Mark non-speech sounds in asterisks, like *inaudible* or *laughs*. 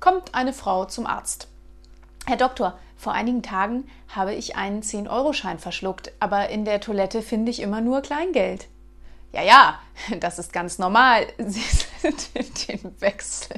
kommt eine Frau zum Arzt. Herr Doktor, vor einigen Tagen habe ich einen 10-Euro-Schein verschluckt, aber in der Toilette finde ich immer nur Kleingeld. Ja, ja, *laughs* das ist ganz normal. *laughs* Sie sind in den Wechsel